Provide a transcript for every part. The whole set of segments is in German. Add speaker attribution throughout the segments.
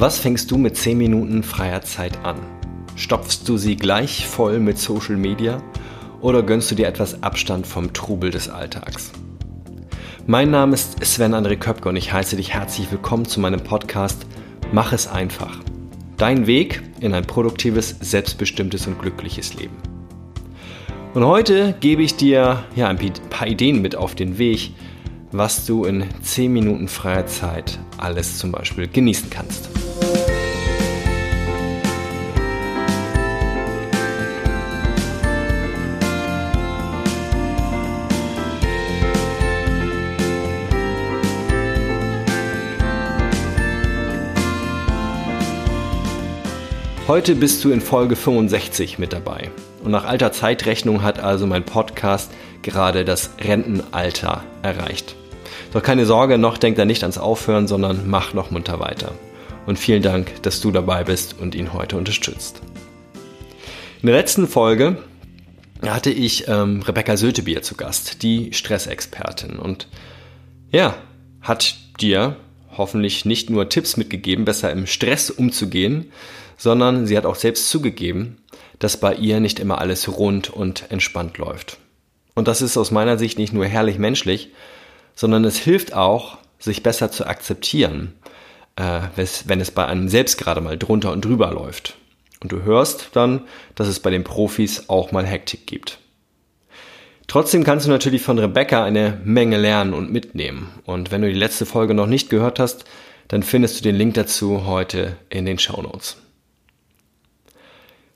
Speaker 1: Was fängst du mit 10 Minuten freier Zeit an? Stopfst du sie gleich voll mit Social Media oder gönnst du dir etwas Abstand vom Trubel des Alltags? Mein Name ist Sven André Köpke und ich heiße dich herzlich willkommen zu meinem Podcast Mach es einfach. Dein Weg in ein produktives, selbstbestimmtes und glückliches Leben. Und heute gebe ich dir ja, ein paar Ideen mit auf den Weg, was du in 10 Minuten freier Zeit alles zum Beispiel genießen kannst. Heute bist du in Folge 65 mit dabei. Und nach alter Zeitrechnung hat also mein Podcast gerade das Rentenalter erreicht. Doch keine Sorge, noch denkt er nicht ans Aufhören, sondern mach noch munter weiter. Und vielen Dank, dass du dabei bist und ihn heute unterstützt. In der letzten Folge hatte ich ähm, Rebecca Sötebier zu Gast, die Stressexpertin. Und ja, hat dir hoffentlich nicht nur Tipps mitgegeben, besser im Stress umzugehen, sondern sie hat auch selbst zugegeben, dass bei ihr nicht immer alles rund und entspannt läuft. Und das ist aus meiner Sicht nicht nur herrlich menschlich, sondern es hilft auch, sich besser zu akzeptieren, äh, wenn es bei einem selbst gerade mal drunter und drüber läuft. Und du hörst dann, dass es bei den Profis auch mal Hektik gibt. Trotzdem kannst du natürlich von Rebecca eine Menge lernen und mitnehmen. Und wenn du die letzte Folge noch nicht gehört hast, dann findest du den Link dazu heute in den Show Notes.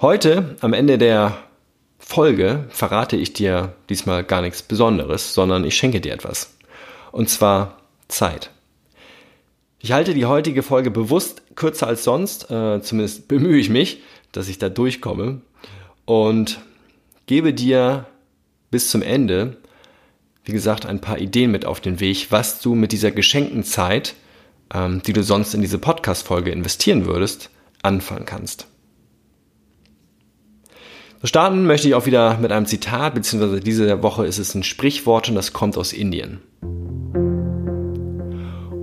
Speaker 1: Heute, am Ende der Folge, verrate ich dir diesmal gar nichts Besonderes, sondern ich schenke dir etwas. Und zwar Zeit. Ich halte die heutige Folge bewusst kürzer als sonst, äh, zumindest bemühe ich mich, dass ich da durchkomme und gebe dir bis zum Ende, wie gesagt, ein paar Ideen mit auf den Weg, was du mit dieser geschenkten Zeit, ähm, die du sonst in diese Podcast-Folge investieren würdest, anfangen kannst. Starten möchte ich auch wieder mit einem Zitat, beziehungsweise diese Woche ist es ein Sprichwort und das kommt aus Indien.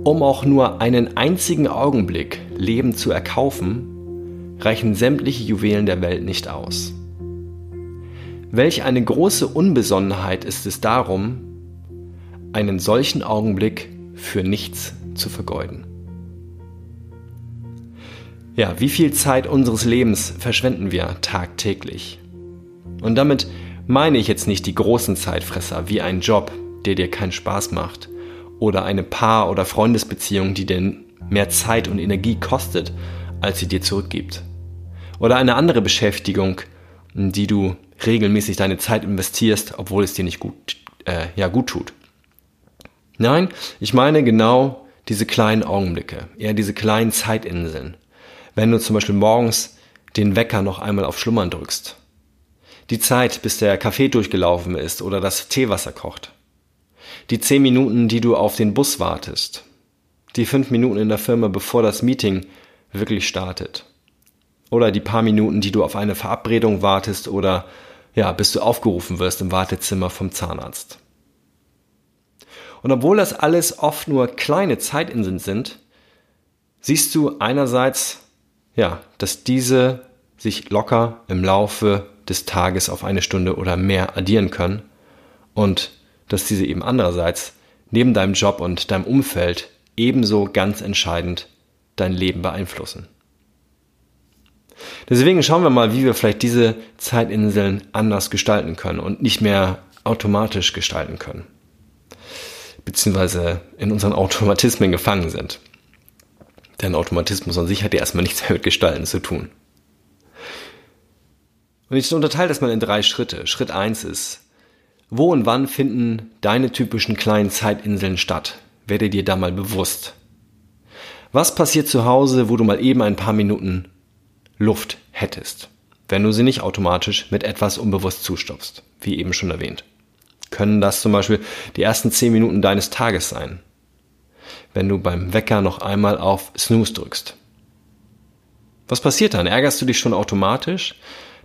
Speaker 1: Um auch nur einen einzigen Augenblick Leben zu erkaufen, reichen sämtliche Juwelen der Welt nicht aus. Welch eine große Unbesonnenheit ist es darum, einen solchen Augenblick für nichts zu vergeuden. Ja, wie viel Zeit unseres Lebens verschwenden wir tagtäglich? Und damit meine ich jetzt nicht die großen Zeitfresser wie ein Job, der dir keinen Spaß macht, oder eine Paar- oder Freundesbeziehung, die dir mehr Zeit und Energie kostet, als sie dir zurückgibt. Oder eine andere Beschäftigung, in die du regelmäßig deine Zeit investierst, obwohl es dir nicht gut, äh, ja, gut tut. Nein, ich meine genau diese kleinen Augenblicke, eher diese kleinen Zeitinseln. Wenn du zum Beispiel morgens den Wecker noch einmal auf Schlummern drückst. Die Zeit, bis der Kaffee durchgelaufen ist oder das Teewasser kocht. Die zehn Minuten, die du auf den Bus wartest, die fünf Minuten in der Firma, bevor das Meeting wirklich startet, oder die paar Minuten, die du auf eine Verabredung wartest oder ja, bis du aufgerufen wirst im Wartezimmer vom Zahnarzt. Und obwohl das alles oft nur kleine Zeitinseln sind, siehst du einerseits, ja, dass diese sich locker im Laufe des Tages auf eine Stunde oder mehr addieren können und dass diese eben andererseits neben deinem Job und deinem Umfeld ebenso ganz entscheidend dein Leben beeinflussen. Deswegen schauen wir mal, wie wir vielleicht diese Zeitinseln anders gestalten können und nicht mehr automatisch gestalten können. Beziehungsweise in unseren Automatismen gefangen sind. Denn Automatismus an sich hat ja erstmal nichts mehr mit Gestalten zu tun. Und ich unterteile das mal in drei Schritte. Schritt eins ist, wo und wann finden deine typischen kleinen Zeitinseln statt? Werde dir da mal bewusst. Was passiert zu Hause, wo du mal eben ein paar Minuten Luft hättest, wenn du sie nicht automatisch mit etwas unbewusst zustopfst, wie eben schon erwähnt? Können das zum Beispiel die ersten zehn Minuten deines Tages sein, wenn du beim Wecker noch einmal auf Snooze drückst? Was passiert dann? Ärgerst du dich schon automatisch,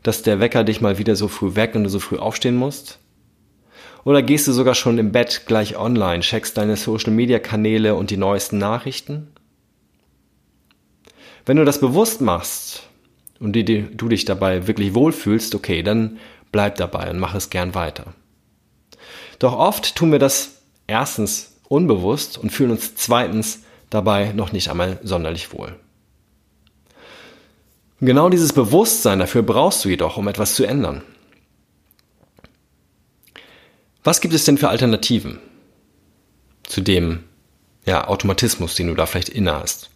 Speaker 1: dass der Wecker dich mal wieder so früh weg und du so früh aufstehen musst? Oder gehst du sogar schon im Bett gleich online, checkst deine Social Media Kanäle und die neuesten Nachrichten? Wenn du das bewusst machst und die, die, du dich dabei wirklich wohlfühlst, okay, dann bleib dabei und mach es gern weiter. Doch oft tun wir das erstens unbewusst und fühlen uns zweitens dabei noch nicht einmal sonderlich wohl. Genau dieses Bewusstsein dafür brauchst du jedoch, um etwas zu ändern. Was gibt es denn für Alternativen zu dem ja, Automatismus, den du da vielleicht inne hast?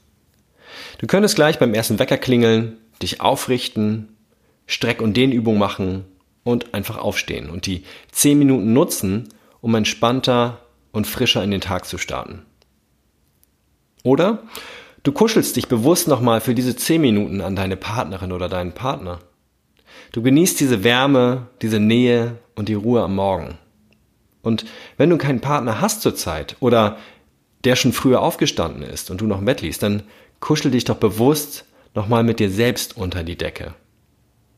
Speaker 1: Du könntest gleich beim ersten Wecker klingeln, dich aufrichten, Streck- und Dehnübung machen und einfach aufstehen und die 10 Minuten nutzen, um entspannter und frischer in den Tag zu starten. Oder du kuschelst dich bewusst nochmal für diese 10 Minuten an deine Partnerin oder deinen Partner. Du genießt diese Wärme, diese Nähe und die Ruhe am Morgen. Und wenn du keinen Partner hast zurzeit oder der schon früher aufgestanden ist und du noch im Bett liegst, dann kuschel dich doch bewusst nochmal mit dir selbst unter die Decke.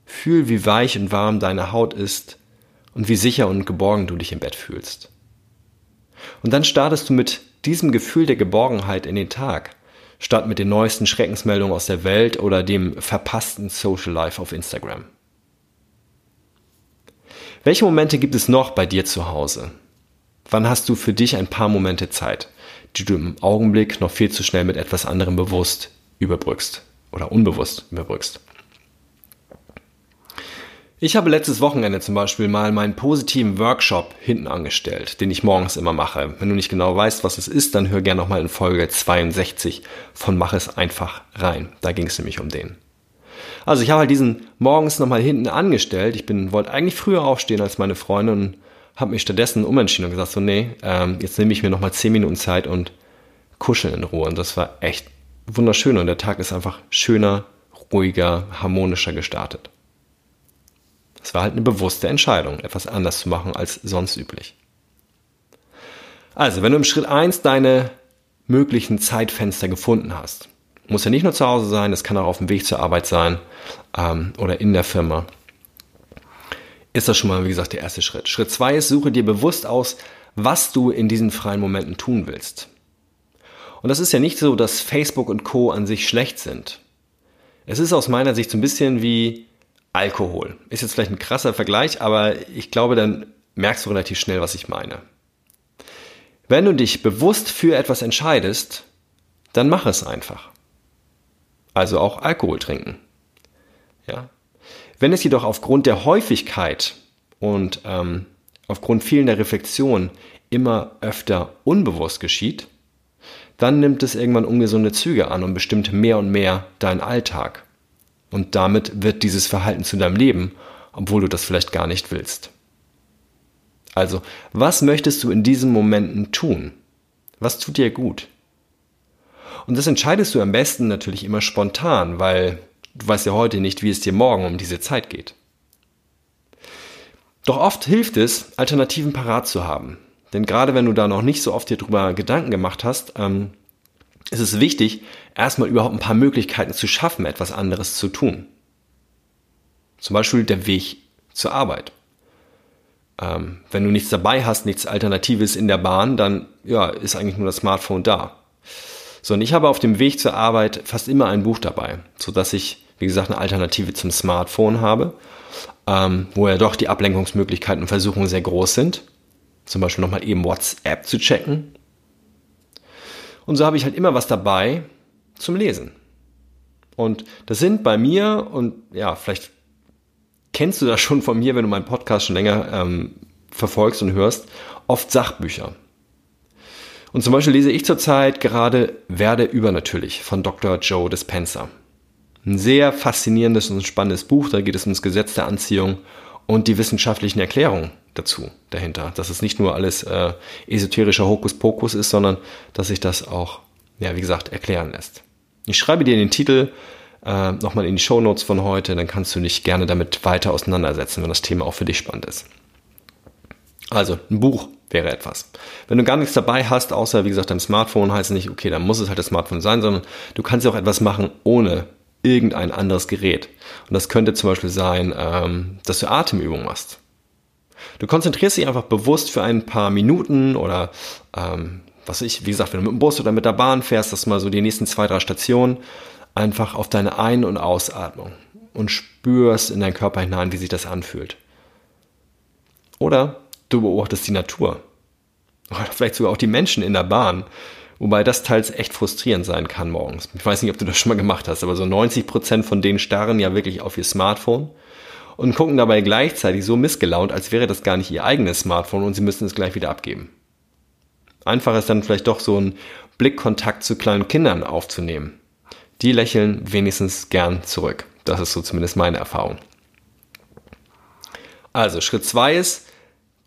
Speaker 1: Fühl, wie weich und warm deine Haut ist und wie sicher und geborgen du dich im Bett fühlst. Und dann startest du mit diesem Gefühl der Geborgenheit in den Tag, statt mit den neuesten Schreckensmeldungen aus der Welt oder dem verpassten Social Life auf Instagram. Welche Momente gibt es noch bei dir zu Hause? Wann hast du für dich ein paar Momente Zeit, die du im Augenblick noch viel zu schnell mit etwas anderem bewusst überbrückst oder unbewusst überbrückst? Ich habe letztes Wochenende zum Beispiel mal meinen positiven Workshop hinten angestellt, den ich morgens immer mache. Wenn du nicht genau weißt, was es ist, dann hör gerne nochmal in Folge 62 von Mach es einfach rein. Da ging es nämlich um den. Also ich habe halt diesen morgens nochmal hinten angestellt. Ich bin, wollte eigentlich früher aufstehen als meine Freundin und habe mich stattdessen umentschieden und gesagt, so nee, ähm, jetzt nehme ich mir nochmal 10 Minuten Zeit und kuscheln in Ruhe. Und das war echt wunderschön und der Tag ist einfach schöner, ruhiger, harmonischer gestartet. Es war halt eine bewusste Entscheidung, etwas anders zu machen als sonst üblich. Also, wenn du im Schritt 1 deine möglichen Zeitfenster gefunden hast, muss ja nicht nur zu Hause sein, es kann auch auf dem Weg zur Arbeit sein ähm, oder in der Firma. Ist das schon mal, wie gesagt, der erste Schritt. Schritt zwei ist, suche dir bewusst aus, was du in diesen freien Momenten tun willst. Und das ist ja nicht so, dass Facebook und Co. an sich schlecht sind. Es ist aus meiner Sicht so ein bisschen wie Alkohol. Ist jetzt vielleicht ein krasser Vergleich, aber ich glaube, dann merkst du relativ schnell, was ich meine. Wenn du dich bewusst für etwas entscheidest, dann mach es einfach also auch Alkohol trinken. Ja. Wenn es jedoch aufgrund der Häufigkeit und ähm, aufgrund fehlender Reflexion immer öfter unbewusst geschieht, dann nimmt es irgendwann ungesunde Züge an und bestimmt mehr und mehr deinen Alltag. Und damit wird dieses Verhalten zu deinem Leben, obwohl du das vielleicht gar nicht willst. Also, was möchtest du in diesen Momenten tun? Was tut dir gut? Und das entscheidest du am besten natürlich immer spontan, weil du weißt ja heute nicht, wie es dir morgen um diese Zeit geht. Doch oft hilft es, Alternativen parat zu haben. Denn gerade wenn du da noch nicht so oft dir drüber Gedanken gemacht hast, ähm, ist es wichtig, erstmal überhaupt ein paar Möglichkeiten zu schaffen, etwas anderes zu tun. Zum Beispiel der Weg zur Arbeit. Ähm, wenn du nichts dabei hast, nichts Alternatives in der Bahn, dann ja, ist eigentlich nur das Smartphone da. So, und ich habe auf dem Weg zur Arbeit fast immer ein Buch dabei, so dass ich, wie gesagt, eine Alternative zum Smartphone habe, ähm, wo ja doch die Ablenkungsmöglichkeiten und Versuchungen sehr groß sind. Zum Beispiel nochmal eben WhatsApp zu checken. Und so habe ich halt immer was dabei zum Lesen. Und das sind bei mir, und ja, vielleicht kennst du das schon von mir, wenn du meinen Podcast schon länger ähm, verfolgst und hörst, oft Sachbücher. Und zum Beispiel lese ich zurzeit gerade Werde übernatürlich von Dr. Joe Dispenza. Ein sehr faszinierendes und spannendes Buch, da geht es ums Gesetz der Anziehung und die wissenschaftlichen Erklärungen dazu dahinter. Dass es nicht nur alles äh, esoterischer Hokuspokus ist, sondern dass sich das auch, ja, wie gesagt, erklären lässt. Ich schreibe dir den Titel äh, nochmal in die Show Notes von heute, dann kannst du dich gerne damit weiter auseinandersetzen, wenn das Thema auch für dich spannend ist. Also, ein Buch wäre etwas. Wenn du gar nichts dabei hast, außer wie gesagt dein Smartphone, heißt es nicht, okay, dann muss es halt das Smartphone sein, sondern du kannst ja auch etwas machen ohne irgendein anderes Gerät. Und das könnte zum Beispiel sein, ähm, dass du Atemübungen machst. Du konzentrierst dich einfach bewusst für ein paar Minuten oder ähm, was ich, wie gesagt, wenn du mit dem Bus oder mit der Bahn fährst, das mal so die nächsten zwei, drei Stationen, einfach auf deine Ein- und Ausatmung und spürst in deinen Körper hinein, wie sich das anfühlt. Oder du beobachtest die Natur. Oder vielleicht sogar auch die Menschen in der Bahn. Wobei das teils echt frustrierend sein kann morgens. Ich weiß nicht, ob du das schon mal gemacht hast, aber so 90 Prozent von denen starren ja wirklich auf ihr Smartphone und gucken dabei gleichzeitig so missgelaunt, als wäre das gar nicht ihr eigenes Smartphone und sie müssten es gleich wieder abgeben. Einfach ist dann vielleicht doch so ein Blickkontakt zu kleinen Kindern aufzunehmen. Die lächeln wenigstens gern zurück. Das ist so zumindest meine Erfahrung. Also Schritt zwei ist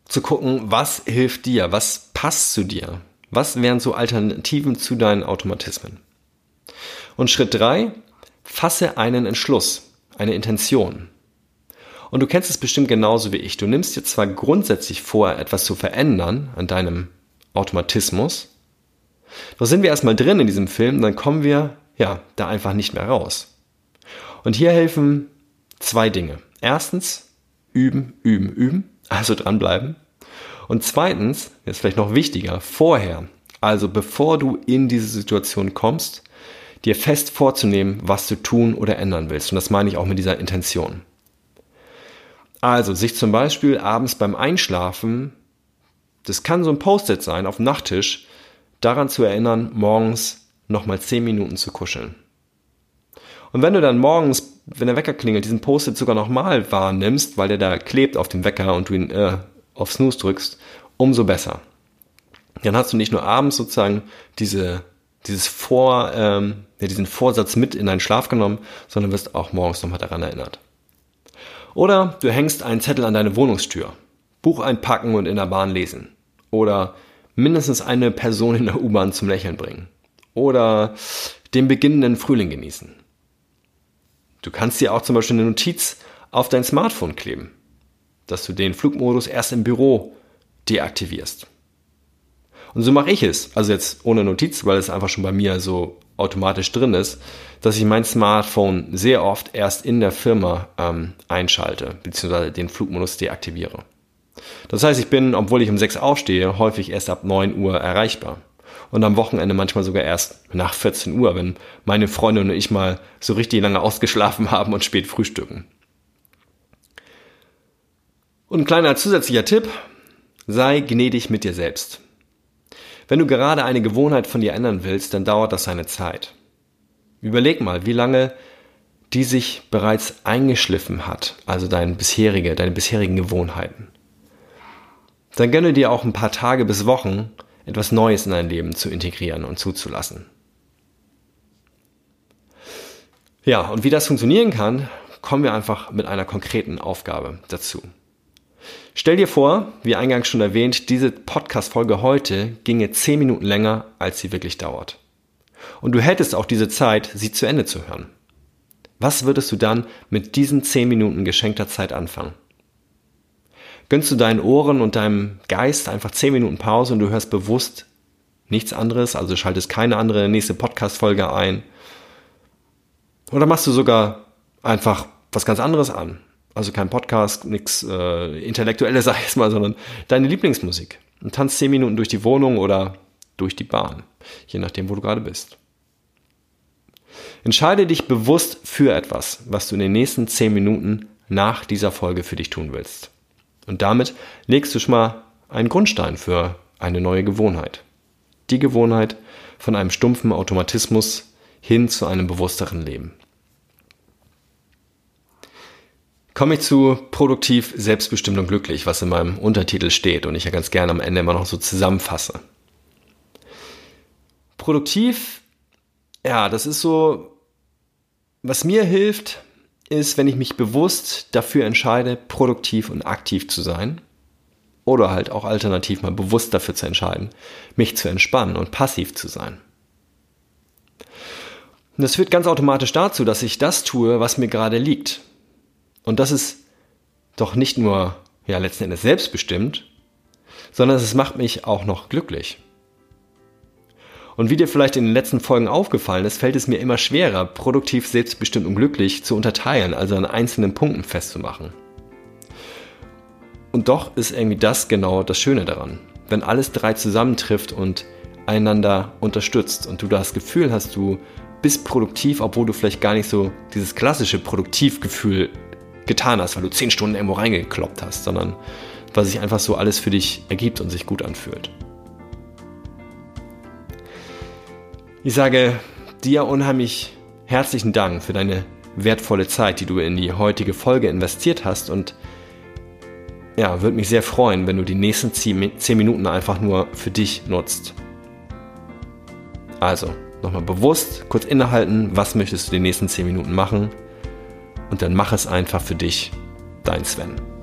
Speaker 1: zu gucken, was hilft dir, was passt zu dir, was wären so Alternativen zu deinen Automatismen. Und Schritt drei, fasse einen Entschluss, eine Intention. Und du kennst es bestimmt genauso wie ich. Du nimmst dir zwar grundsätzlich vor, etwas zu verändern an deinem Automatismus, doch sind wir erstmal drin in diesem Film, dann kommen wir ja da einfach nicht mehr raus. Und hier helfen zwei Dinge. Erstens, üben, üben, üben, also dranbleiben. Und zweitens, jetzt vielleicht noch wichtiger, vorher, also bevor du in diese Situation kommst, dir fest vorzunehmen, was du tun oder ändern willst. Und das meine ich auch mit dieser Intention. Also sich zum Beispiel abends beim Einschlafen, das kann so ein Post-it sein auf dem Nachttisch, daran zu erinnern, morgens nochmal 10 Minuten zu kuscheln. Und wenn du dann morgens, wenn der Wecker klingelt, diesen Post-it sogar nochmal wahrnimmst, weil der da klebt auf dem Wecker und du ihn äh, auf Snooze drückst, umso besser. Dann hast du nicht nur abends sozusagen diese, dieses Vor, ähm, ja, diesen Vorsatz mit in deinen Schlaf genommen, sondern wirst auch morgens nochmal daran erinnert. Oder du hängst einen Zettel an deine Wohnungstür. Buch einpacken und in der Bahn lesen. Oder mindestens eine Person in der U-Bahn zum Lächeln bringen. Oder den beginnenden Frühling genießen. Du kannst dir auch zum Beispiel eine Notiz auf dein Smartphone kleben, dass du den Flugmodus erst im Büro deaktivierst. Und so mache ich es. Also jetzt ohne Notiz, weil es einfach schon bei mir so automatisch drin ist, dass ich mein Smartphone sehr oft erst in der Firma ähm, einschalte, beziehungsweise den Flugmodus deaktiviere. Das heißt, ich bin, obwohl ich um 6 aufstehe, häufig erst ab 9 Uhr erreichbar. Und am Wochenende manchmal sogar erst nach 14 Uhr, wenn meine Freunde und ich mal so richtig lange ausgeschlafen haben und spät frühstücken. Und ein kleiner zusätzlicher Tipp, sei gnädig mit dir selbst. Wenn du gerade eine Gewohnheit von dir ändern willst, dann dauert das seine Zeit. Überleg mal, wie lange die sich bereits eingeschliffen hat, also deine bisherige, deine bisherigen Gewohnheiten. Dann gönne dir auch ein paar Tage bis Wochen, etwas Neues in dein Leben zu integrieren und zuzulassen. Ja, und wie das funktionieren kann, kommen wir einfach mit einer konkreten Aufgabe dazu. Stell dir vor, wie eingangs schon erwähnt, diese Podcast-Folge heute ginge 10 Minuten länger, als sie wirklich dauert. Und du hättest auch diese Zeit, sie zu Ende zu hören. Was würdest du dann mit diesen 10 Minuten geschenkter Zeit anfangen? Gönnst du deinen Ohren und deinem Geist einfach 10 Minuten Pause und du hörst bewusst nichts anderes, also schaltest keine andere nächste Podcast-Folge ein? Oder machst du sogar einfach was ganz anderes an? Also kein Podcast, nichts äh, Intellektuelles, sag ich jetzt mal, sondern deine Lieblingsmusik. Und tanzt zehn Minuten durch die Wohnung oder durch die Bahn, je nachdem, wo du gerade bist. Entscheide dich bewusst für etwas, was du in den nächsten zehn Minuten nach dieser Folge für dich tun willst. Und damit legst du schon mal einen Grundstein für eine neue Gewohnheit. Die Gewohnheit von einem stumpfen Automatismus hin zu einem bewussteren Leben. Komme ich zu produktiv, selbstbestimmt und glücklich, was in meinem Untertitel steht und ich ja ganz gerne am Ende immer noch so zusammenfasse. Produktiv, ja, das ist so, was mir hilft, ist, wenn ich mich bewusst dafür entscheide, produktiv und aktiv zu sein. Oder halt auch alternativ mal bewusst dafür zu entscheiden, mich zu entspannen und passiv zu sein. Und das führt ganz automatisch dazu, dass ich das tue, was mir gerade liegt. Und das ist doch nicht nur, ja, letzten Endes selbstbestimmt, sondern es macht mich auch noch glücklich. Und wie dir vielleicht in den letzten Folgen aufgefallen ist, fällt es mir immer schwerer, produktiv, selbstbestimmt und glücklich zu unterteilen, also an einzelnen Punkten festzumachen. Und doch ist irgendwie das genau das Schöne daran. Wenn alles drei zusammentrifft und einander unterstützt und du das Gefühl hast, du bist produktiv, obwohl du vielleicht gar nicht so dieses klassische Produktivgefühl getan hast, weil du zehn Stunden irgendwo reingekloppt hast, sondern weil sich einfach so alles für dich ergibt und sich gut anfühlt. Ich sage dir unheimlich herzlichen Dank für deine wertvolle Zeit, die du in die heutige Folge investiert hast und ja, würde mich sehr freuen, wenn du die nächsten 10 Minuten einfach nur für dich nutzt. Also, nochmal bewusst, kurz innehalten, was möchtest du die nächsten 10 Minuten machen und dann mach es einfach für dich, dein Sven.